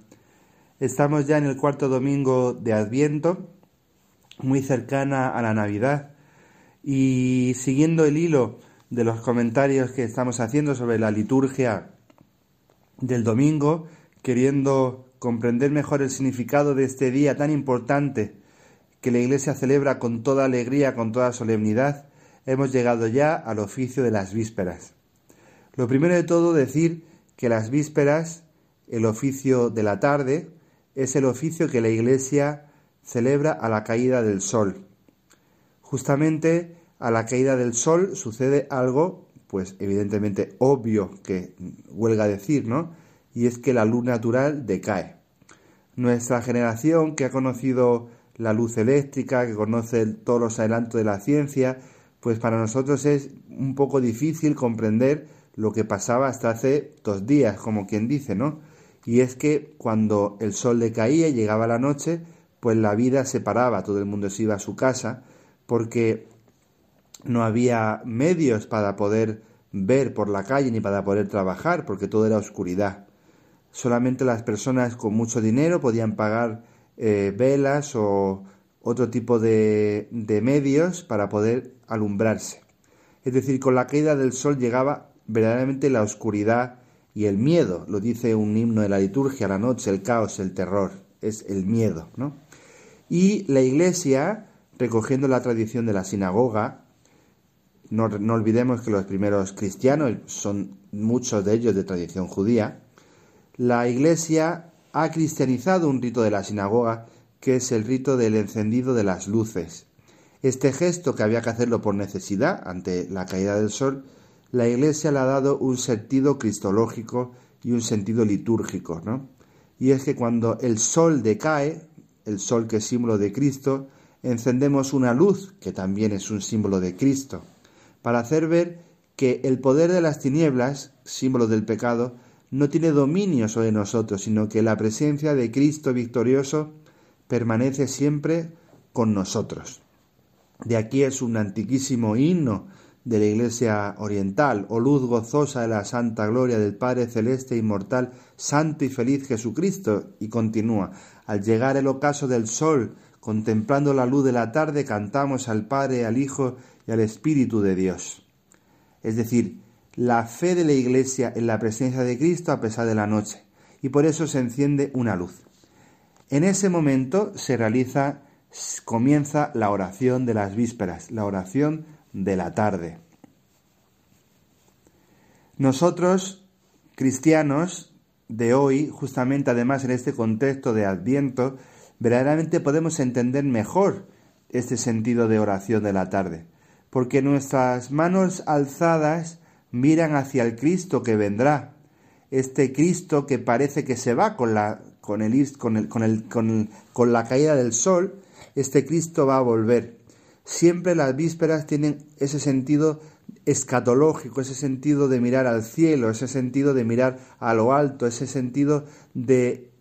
F: estamos ya en el cuarto domingo de Adviento muy cercana a la Navidad. Y siguiendo el hilo de los comentarios que estamos haciendo sobre la liturgia del domingo, queriendo comprender mejor el significado de este día tan importante que la Iglesia celebra con toda alegría, con toda solemnidad, hemos llegado ya al oficio de las vísperas. Lo primero de todo decir que las vísperas, el oficio de la tarde, es el oficio que la Iglesia celebra a la caída del sol. Justamente a la caída del sol sucede algo, pues evidentemente obvio que huelga decir, ¿no? Y es que la luz natural decae. Nuestra generación, que ha conocido la luz eléctrica, que conoce todos los adelantos de la ciencia, pues para nosotros es un poco difícil comprender lo que pasaba hasta hace dos días, como quien dice, ¿no? Y es que cuando el sol decaía y llegaba la noche, pues la vida se paraba, todo el mundo se iba a su casa, porque no había medios para poder ver por la calle ni para poder trabajar, porque todo era oscuridad. Solamente las personas con mucho dinero podían pagar eh, velas o otro tipo de, de medios para poder alumbrarse. Es decir, con la caída del sol llegaba verdaderamente la oscuridad y el miedo, lo dice un himno de la liturgia, la noche, el caos, el terror, es el miedo, ¿no? Y la Iglesia, recogiendo la tradición de la sinagoga, no, olvidemos que los primeros cristianos son muchos de ellos de tradición judía, la Iglesia ha cristianizado un rito de la sinagoga que es el rito del encendido de las luces. Este gesto, que había que hacerlo por necesidad ante la caída del sol, la Iglesia le ha dado un sentido cristológico y un sentido litúrgico, ¿no? Y es que cuando el sol decae, el sol que es símbolo de Cristo, encendemos una luz que también es un símbolo de Cristo, para hacer ver que el poder de las tinieblas, símbolo del pecado, no tiene dominio sobre nosotros, sino que la presencia de Cristo victorioso permanece siempre con nosotros. De aquí es un antiquísimo himno de la Iglesia Oriental, o luz gozosa de la santa gloria del Padre Celeste Inmortal, Santo y feliz Jesucristo, y continúa, al llegar el ocaso del sol, contemplando la luz de la tarde, cantamos al Padre, al Hijo y al Espíritu de Dios. es decir, la fe de la Iglesia en la presencia de Cristo a pesar de la noche, y por eso se enciende una luz. En ese momento se realiza, comienza la oración de las vísperas, la oración de la tarde. Nosotros, cristianos de hoy, justamente además en este contexto de Adviento, verdaderamente podemos entender mejor este sentido de oración de la tarde, porque nuestras manos alzadas miran hacia el Cristo que vendrá, este Cristo que parece que se va con la, con el, con el, con el, con, con la caída del sol, este Cristo va a volver. Siempre las vísperas tienen ese sentido escatológico, ese sentido de mirar al cielo, ese sentido de mirar a lo alto, ese sentido de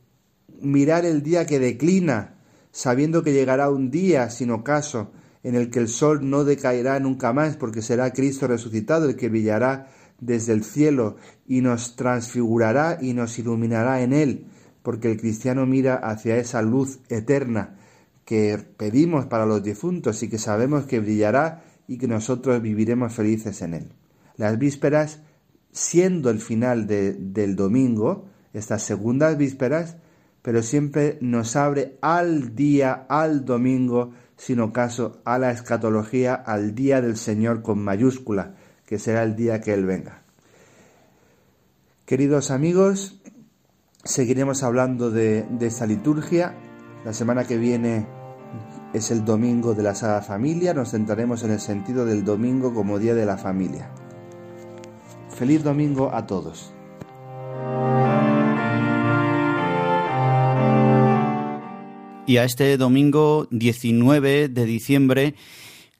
F: mirar el día que declina, sabiendo que llegará un día, sin ocaso, en el que el sol no decaerá nunca más, porque será Cristo resucitado el que brillará desde el cielo y nos transfigurará y nos iluminará en él, porque el cristiano mira hacia esa luz eterna que pedimos para los difuntos y que sabemos que brillará y que nosotros viviremos felices en él. Las vísperas, siendo el final del domingo, estas segundas vísperas, pero siempre nos abre al día, al domingo, sino caso a la escatología, al día del Señor con mayúscula, que será el día que Él venga. Queridos amigos, seguiremos hablando de esta liturgia. La semana que viene es el domingo de la Sagrada Familia, nos centraremos en el sentido del domingo como día de la familia. Feliz domingo a todos.
A: Y a este domingo 19 de diciembre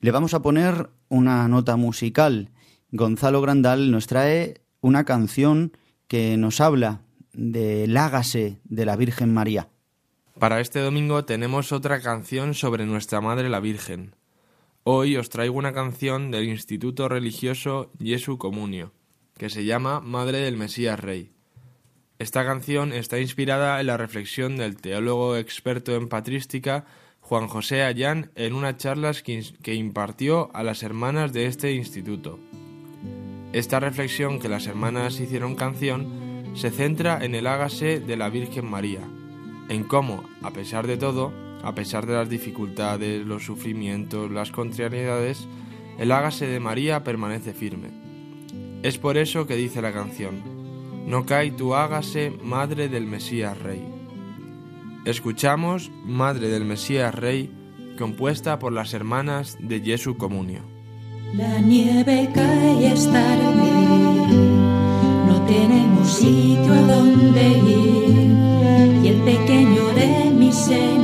A: le vamos a poner una nota musical. Gonzalo Grandal nos trae una canción que nos habla del hágase de la Virgen María.
C: Para este domingo tenemos otra canción sobre nuestra Madre la Virgen. Hoy os traigo una canción del Instituto Religioso Jesu Comunio, que se llama Madre del Mesías Rey. Esta canción está inspirada en la reflexión del teólogo experto en patrística Juan José Ayán en unas charlas que impartió a las hermanas de este instituto. Esta reflexión que las hermanas hicieron canción se centra en el hágase de la Virgen María, en cómo, a pesar de todo, a pesar de las dificultades, los sufrimientos, las contrariedades, el hágase de María permanece firme. Es por eso que dice la canción, no cae tu hágase, Madre del Mesías Rey. Escuchamos Madre del Mesías Rey, compuesta por las hermanas de Jesu Comunio.
G: La nieve cae y es tarde, no tenemos sitio a donde ir, y el pequeño de mi seno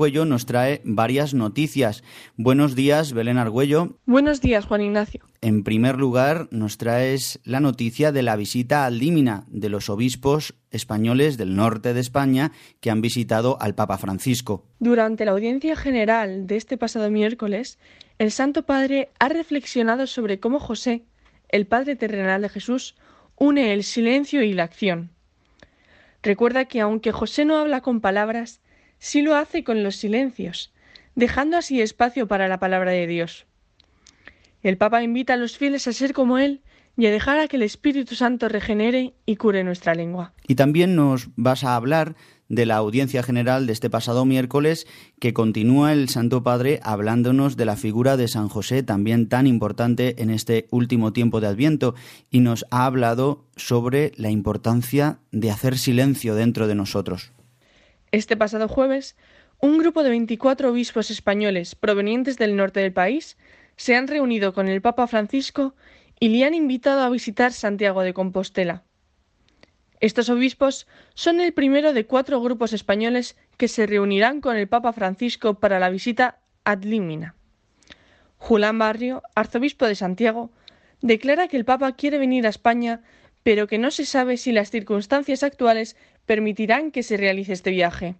A: Argüello nos trae varias noticias. Buenos días, Belén Argüello.
H: Buenos días, Juan Ignacio.
A: En primer lugar, nos traes la noticia de la visita al Límina de los obispos españoles del norte de España que han visitado al Papa Francisco.
H: Durante la audiencia general de este pasado miércoles, el Santo Padre ha reflexionado sobre cómo José, el Padre terrenal de Jesús, une el silencio y la acción. Recuerda que aunque José no habla con palabras, sí lo hace con los silencios, dejando así espacio para la palabra de Dios. El Papa invita a los fieles a ser como Él y a dejar a que el Espíritu Santo regenere y cure nuestra lengua.
A: Y también nos vas a hablar de la audiencia general de este pasado miércoles, que continúa el Santo Padre hablándonos de la figura de San José, también tan importante en este último tiempo de Adviento, y nos ha hablado sobre la importancia de hacer silencio dentro de nosotros.
H: Este pasado jueves, un grupo de 24 obispos españoles provenientes del norte del país se han reunido con el Papa Francisco y le han invitado a visitar Santiago de Compostela. Estos obispos son el primero de cuatro grupos españoles que se reunirán con el Papa Francisco para la visita ad limina. Julián Barrio, arzobispo de Santiago, declara que el Papa quiere venir a España, pero que no se sabe si las circunstancias actuales permitirán que se realice este viaje.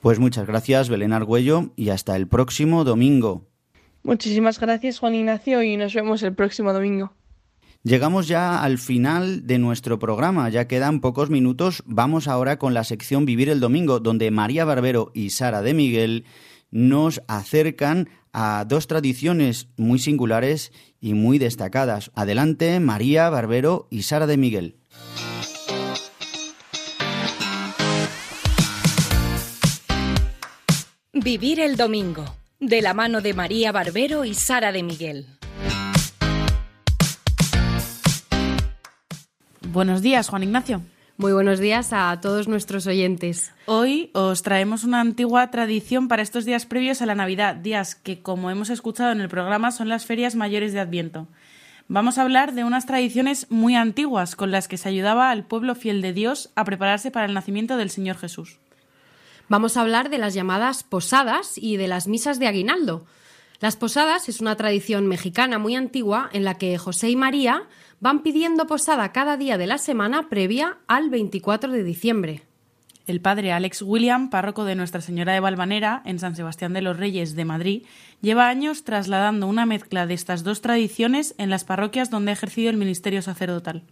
A: Pues muchas gracias, Belén Argüello, y hasta el próximo domingo.
H: Muchísimas gracias, Juan Ignacio, y nos vemos el próximo domingo.
A: Llegamos ya al final de nuestro programa, ya quedan pocos minutos. Vamos ahora con la sección Vivir el Domingo, donde María Barbero y Sara de Miguel nos acercan a dos tradiciones muy singulares y muy destacadas. Adelante, María Barbero y Sara de Miguel.
B: Vivir el Domingo, de la mano de María Barbero y Sara de Miguel.
I: Buenos días, Juan Ignacio.
J: Muy buenos días a todos nuestros oyentes.
I: Hoy os traemos una antigua tradición para estos días previos a la Navidad, días que, como hemos escuchado en el programa, son las ferias mayores de Adviento. Vamos a hablar de unas tradiciones muy antiguas con las que se ayudaba al pueblo fiel de Dios a prepararse para el nacimiento del Señor Jesús.
J: Vamos a hablar de las llamadas posadas y de las misas de aguinaldo. Las posadas es una tradición mexicana muy antigua en la que José y María van pidiendo posada cada día de la semana previa al 24 de diciembre.
I: El padre Alex William, párroco de Nuestra Señora de Valvanera, en San Sebastián de los Reyes de Madrid, lleva años trasladando una mezcla de estas dos tradiciones en las parroquias donde ha ejercido el ministerio sacerdotal.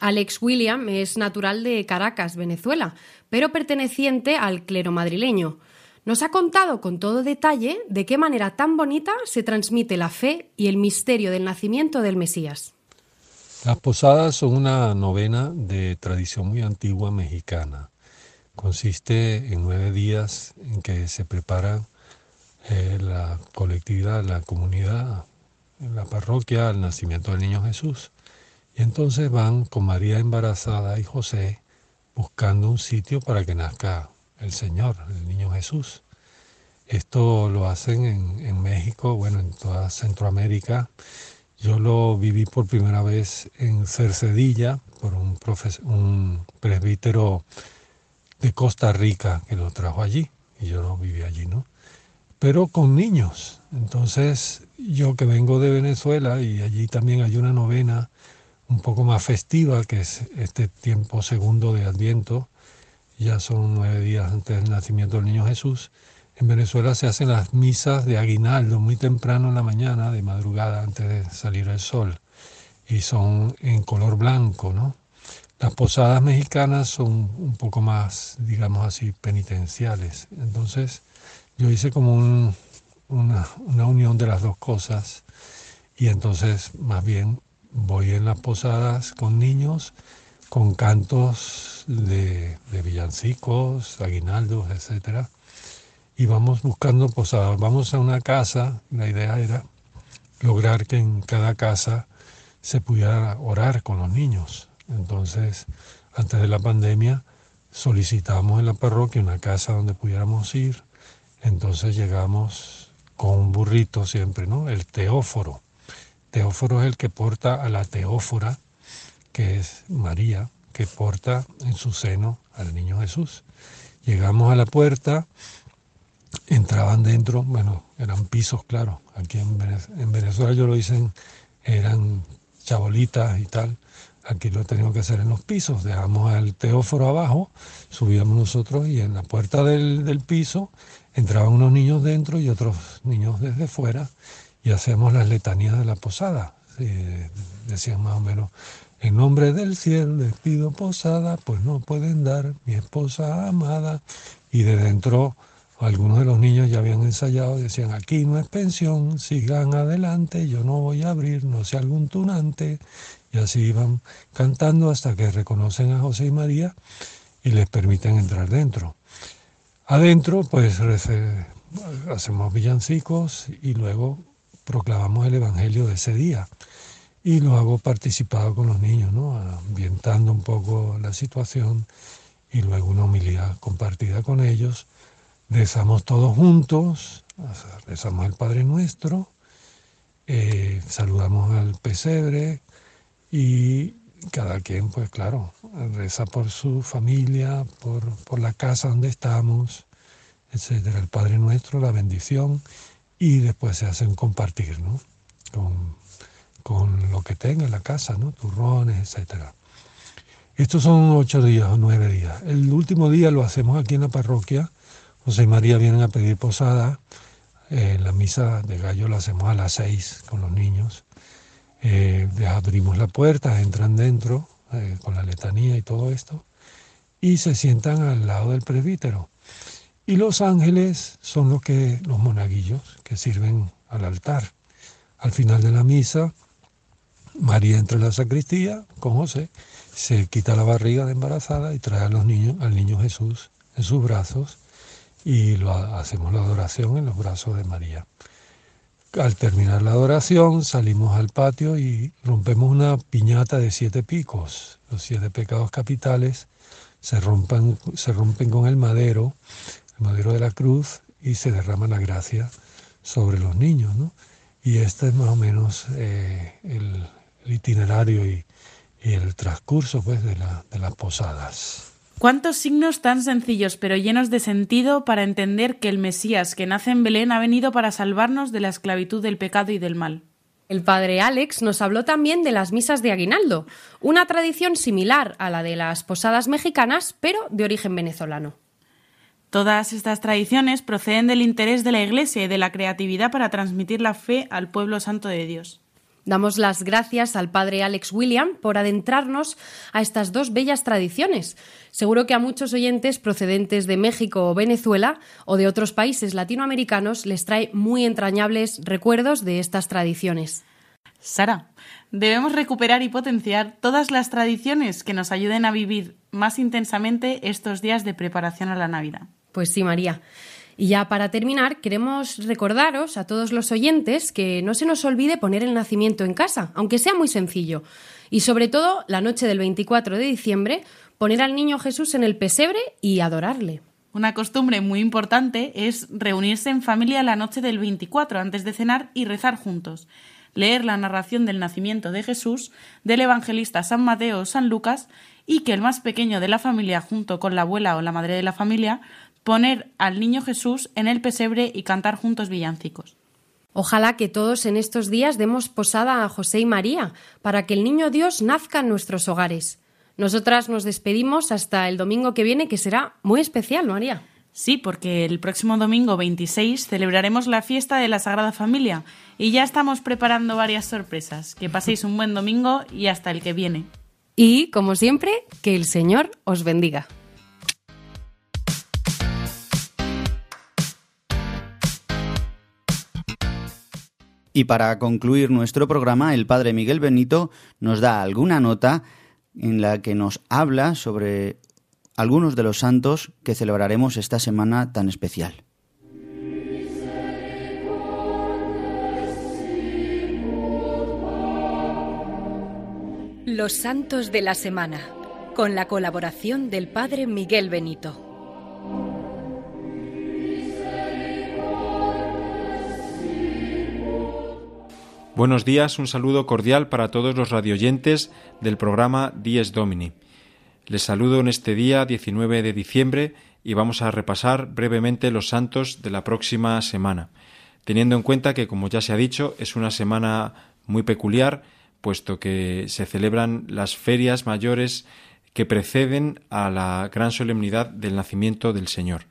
J: Alex William es natural de Caracas, Venezuela, pero perteneciente al clero madrileño. Nos ha contado con todo detalle de qué manera tan bonita se transmite la fe y el misterio del nacimiento del Mesías.
K: Las posadas son una novena de tradición muy antigua mexicana. Consiste en nueve días en que se prepara eh, la colectividad, la comunidad, la parroquia al nacimiento del niño Jesús. Y entonces van con María embarazada y José buscando un sitio para que nazca el Señor, el niño Jesús. Esto lo hacen en, México, bueno, en toda Centroamérica yo lo viví por primera vez en Cercedilla por un, un presbítero de Costa Rica que lo trajo allí y yo no viví allí, ¿no? Pero con niños. Entonces yo que vengo de Venezuela y allí también hay una novena un poco más festiva que es este tiempo segundo de Adviento, ya son nueve días antes del nacimiento del niño Jesús. En Venezuela se hacen las misas de aguinaldo muy temprano en la mañana, de madrugada, antes de salir el sol, y son en color blanco, ¿no? Las posadas mexicanas son un poco más, digamos así, penitenciales. Entonces, yo hice como una, una unión de las dos cosas, y entonces, más bien, voy en las posadas con niños, con cantos de, de villancicos, aguinaldos, etcétera y vamos buscando posadas. Vamos a una casa, la idea era lograr que en cada casa se pudiera orar con los niños. Entonces, antes de la pandemia, solicitamos en la parroquia una casa donde pudiéramos ir. Entonces llegamos con un burrito siempre, ¿no? El teóforo. Teóforo es el que porta a la teófora, que es María, que porta en su seno al niño Jesús. Llegamos a la puerta, entraban dentro, bueno, eran pisos, claro, aquí en Venezuela, yo lo dicen, eran chabolitas y tal, aquí lo teníamos que hacer en los pisos, dejamos el teóforo abajo, subíamos nosotros y en la puerta del, piso entraban unos niños dentro y otros niños desde fuera y hacíamos las letanías de la posada, decían más o menos, en nombre del cielo les pido posada, pues no pueden dar mi esposa amada y de dentro algunos de los niños ya habían ensayado, decían, aquí no es pensión, sigan adelante, yo no voy a abrir, no sea algún tunante. Y así iban cantando hasta que reconocen a José y María y les permiten entrar dentro. Adentro, pues hacemos villancicos y luego proclamamos el Evangelio de ese día. Y lo hago participado con los niños, ¿no? ambientando un poco la situación y luego una humildad compartida con ellos. Rezamos todos juntos, rezamos el Padre Nuestro, eh, saludamos al pesebre y cada quien, pues claro, reza por su familia, por, por la casa donde estamos, etcétera. El Padre Nuestro, la bendición y después se hace un compartir, ¿no? Con, con lo que tenga en la casa, ¿no? Turrones, etcétera. Estos son ocho días o nueve días. El último día lo hacemos aquí en la parroquia. José y María vienen a pedir posada. Eh, la misa de gallo la hacemos a las seis con los niños. Eh, abrimos la puerta, entran dentro eh, con la letanía y todo esto y se sientan al lado del presbítero. Y los ángeles son los que los monaguillos que sirven al altar. Al final de la misa, María entra en la sacristía con José, se quita la barriga de embarazada y trae a los niños, al niño Jesús en sus brazos y lo, hacemos la adoración en los brazos de María. Al terminar la adoración salimos al patio y rompemos una piñata de siete picos. Los siete pecados capitales se, se rompen con el madero, el madero de la cruz, y se derrama la gracia sobre los niños. ¿no? Y este es más o menos eh, el, itinerario y, el transcurso pues, de, la, de las posadas.
I: Cuántos signos tan sencillos pero llenos de sentido para entender que el Mesías que nace en Belén ha venido para salvarnos de la esclavitud del pecado y del mal.
J: El padre Alex nos habló también de las misas de aguinaldo, una tradición similar a la de las posadas mexicanas, pero de origen venezolano.
I: Todas estas tradiciones proceden del interés de la Iglesia y de la creatividad para transmitir la fe al pueblo santo de Dios.
J: Damos las gracias al padre Alex William por adentrarnos a estas dos bellas tradiciones. Seguro que a muchos oyentes procedentes de México o Venezuela o de otros países latinoamericanos les trae muy entrañables recuerdos de estas tradiciones.
I: Sara, debemos recuperar y potenciar todas las tradiciones que nos ayuden a vivir más intensamente estos días de preparación a la Navidad.
J: Pues sí, María. Y ya para terminar, queremos recordaros a todos los oyentes que no se nos olvide poner el nacimiento en casa, aunque sea muy sencillo. Y sobre todo, la noche del 24 de diciembre, poner al niño Jesús en el pesebre y adorarle.
I: Una costumbre muy importante es reunirse en familia la noche del 24 antes de cenar y rezar juntos. Leer la narración del nacimiento de Jesús del evangelista San Mateo o San Lucas y que el más pequeño de la familia junto con la abuela o la madre de la familia poner al niño Jesús en el pesebre y cantar juntos villancicos.
J: Ojalá que todos en estos días demos posada a José y María, para que el niño Dios nazca en nuestros hogares. Nosotras nos despedimos hasta el domingo que viene, que será muy especial, María.
I: Sí, porque el próximo domingo 26 celebraremos la fiesta de la Sagrada Familia y ya estamos preparando varias sorpresas. Que paséis un buen domingo y hasta el que viene.
J: Y, como siempre, que el Señor os bendiga.
A: Y para concluir nuestro programa, el padre Miguel Benito nos da alguna nota en la que nos habla sobre algunos de los santos que celebraremos esta semana tan especial.
B: Los santos de la semana, con la colaboración del padre Miguel Benito.
L: Buenos días, un saludo cordial para todos los radioyentes del programa Dies Domini. Les saludo en este día 19 de diciembre y vamos a repasar brevemente los santos de la próxima semana, teniendo en cuenta que, como ya se ha dicho, es una semana muy peculiar, puesto que se celebran las ferias mayores que preceden a la gran solemnidad del nacimiento del Señor.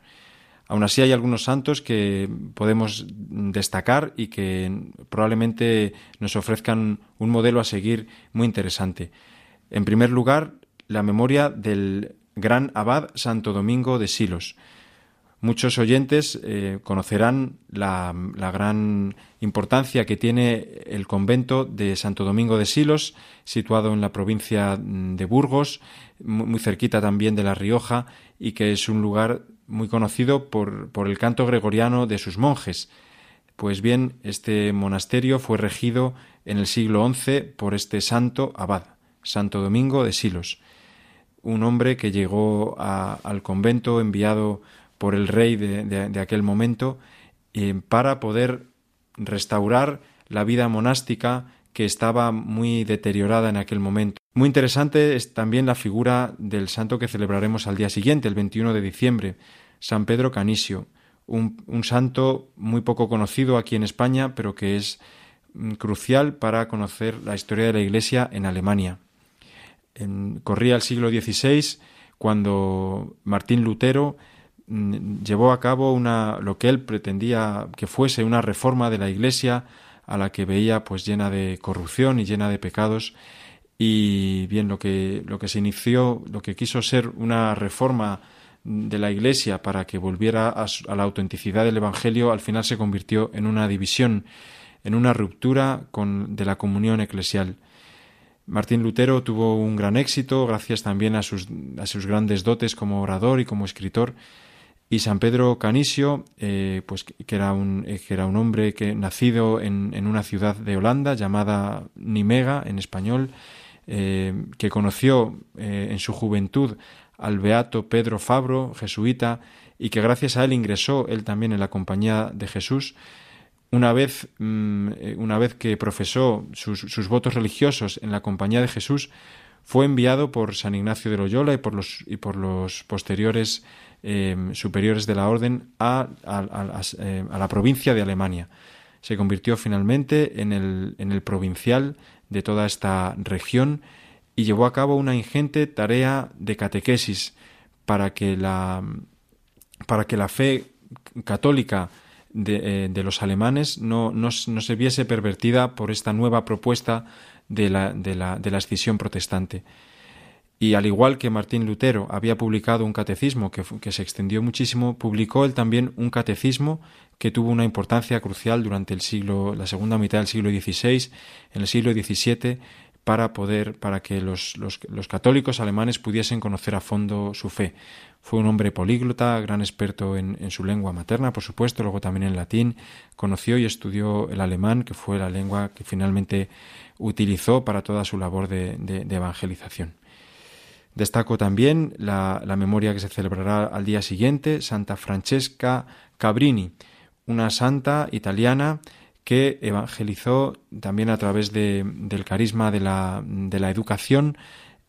L: Aún así hay algunos santos que podemos destacar y que probablemente nos ofrezcan un modelo a seguir muy interesante. En primer lugar, la memoria del gran abad Santo Domingo de Silos. Muchos oyentes eh, conocerán la, gran importancia que tiene el convento de Santo Domingo de Silos, situado en la provincia de Burgos, muy cerquita también de La Rioja, y que es un lugar muy conocido por, por el canto gregoriano de sus monjes. Pues bien, este monasterio fue regido en el siglo XI por este santo abad, Santo Domingo de Silos, un hombre que llegó al convento enviado por el rey de, aquel momento eh, para poder restaurar la vida monástica que estaba muy deteriorada en aquel momento. Muy interesante es también la figura del santo que celebraremos al día siguiente, el 21 de diciembre, San Pedro Canisio, un, santo muy poco conocido aquí en España, pero que es mm, crucial para conocer la historia de la Iglesia en Alemania. corría el siglo XVI cuando Martín Lutero llevó a cabo una, lo que él pretendía que fuese una reforma de la Iglesia a la que veía pues llena de corrupción y llena de pecados y bien lo que lo que se inició lo que quiso ser una reforma de la Iglesia para que volviera a, la autenticidad del Evangelio, al final se convirtió en una división, en una ruptura con, de la comunión eclesial. Martín Lutero tuvo un gran éxito gracias también a sus, a sus grandes dotes como orador y como escritor. Y San Pedro Canisio, eh, pues que era un, eh, que era un hombre que nacido en, en, una ciudad de Holanda llamada Nimega en español, eh, que conoció en su juventud al beato Pedro Fabro, jesuita, y que gracias a él ingresó él también en la compañía de Jesús. Una vez, mm, una vez que profesó sus, votos religiosos en la compañía de Jesús, fue enviado por San Ignacio de Loyola y por los, y por los posteriores em, superiores de la orden a, eh, a, la provincia de Alemania. Se convirtió finalmente en el, provincial de toda esta región y llevó a cabo una ingente tarea de catequesis para que la, para que la fe católica de, eh, los alemanes no, no, se viese pervertida por esta nueva propuesta de la, de la, de la escisión protestante. Y al igual que Martín Lutero había publicado un catecismo que, se extendió muchísimo, publicó él también un catecismo que tuvo una importancia crucial durante el siglo, la segunda mitad del siglo XVI, en el siglo XVII, para poder, para que los, los, católicos alemanes pudiesen conocer a fondo su fe. Fue un hombre políglota, gran experto en, su lengua materna, por supuesto, luego también en latín. Conoció y estudió el alemán, que fue la lengua que finalmente utilizó para toda su labor de, evangelización. Destaco también la, la, memoria que se celebrará al día siguiente, Santa Francesca Cabrini, una santa italiana que evangelizó también a través de, del carisma de la, de la, educación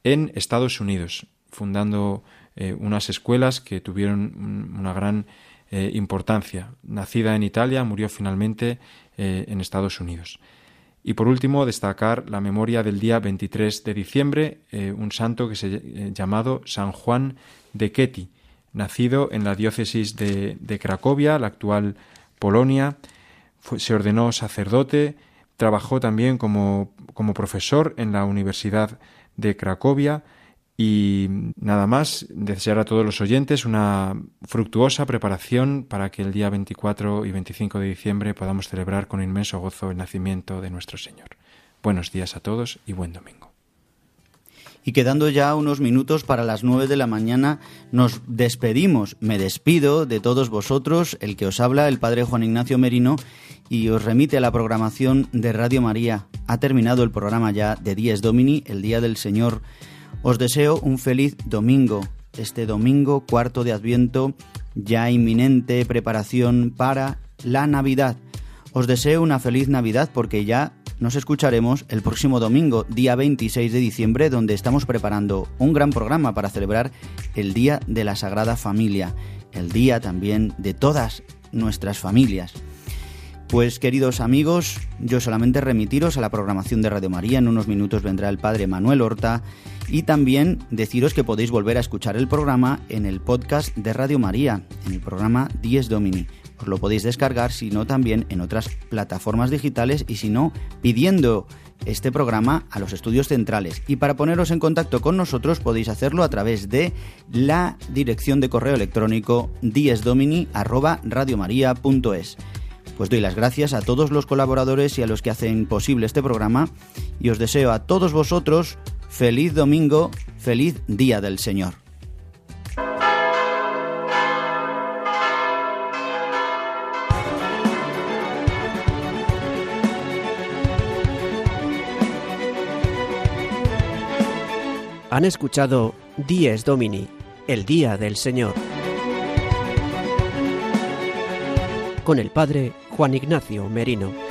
L: en Estados Unidos, fundando eh, unas escuelas que tuvieron una gran eh, importancia. Nacida en Italia, murió finalmente eh, en Estados Unidos. Y por último, destacar la memoria del día 23 de diciembre, un santo que se llamado San Juan de Ketty, nacido en la diócesis de, de Cracovia, la actual Polonia, se ordenó sacerdote, trabajó también como, como profesor en la Universidad de Cracovia y nada más, desear a todos los oyentes una fructuosa preparación para que el día 24 y 25 de diciembre podamos celebrar con inmenso gozo el nacimiento de nuestro Señor. Buenos días a todos y buen domingo.
A: Y quedando ya unos minutos para las nueve de la mañana, nos despedimos. Me despido de todos vosotros, el que os habla, el Padre Juan Ignacio Merino, y os remite a la programación de Radio María. Ha terminado el programa ya de Dies Domini, el Día del Señor. Os deseo un feliz domingo, este domingo cuarto de Adviento, ya inminente preparación para la Navidad. Os deseo una feliz Navidad porque ya nos escucharemos el próximo domingo, día 26 de diciembre, donde estamos preparando un gran programa para celebrar el Día de la Sagrada Familia, el día también de todas nuestras familias. Pues queridos amigos, yo solamente remitiros a la programación de Radio María, en unos minutos vendrá el Padre Manuel Horta y también deciros que podéis volver a escuchar el programa en el podcast de Radio María, en el programa 10 Domini os lo podéis descargar, sino también en otras plataformas digitales y si no, pidiendo este programa a los estudios centrales. Y para poneros en contacto con nosotros podéis hacerlo a través de la dirección de correo electrónico diesdomini@radiomaria.es. Pues doy las gracias a todos los colaboradores y a los que hacen posible este programa y os deseo a todos vosotros feliz domingo, feliz día del Señor.
M: Han escuchado Dies Domini, el Día del Señor, con el Padre Juan Ignacio Merino.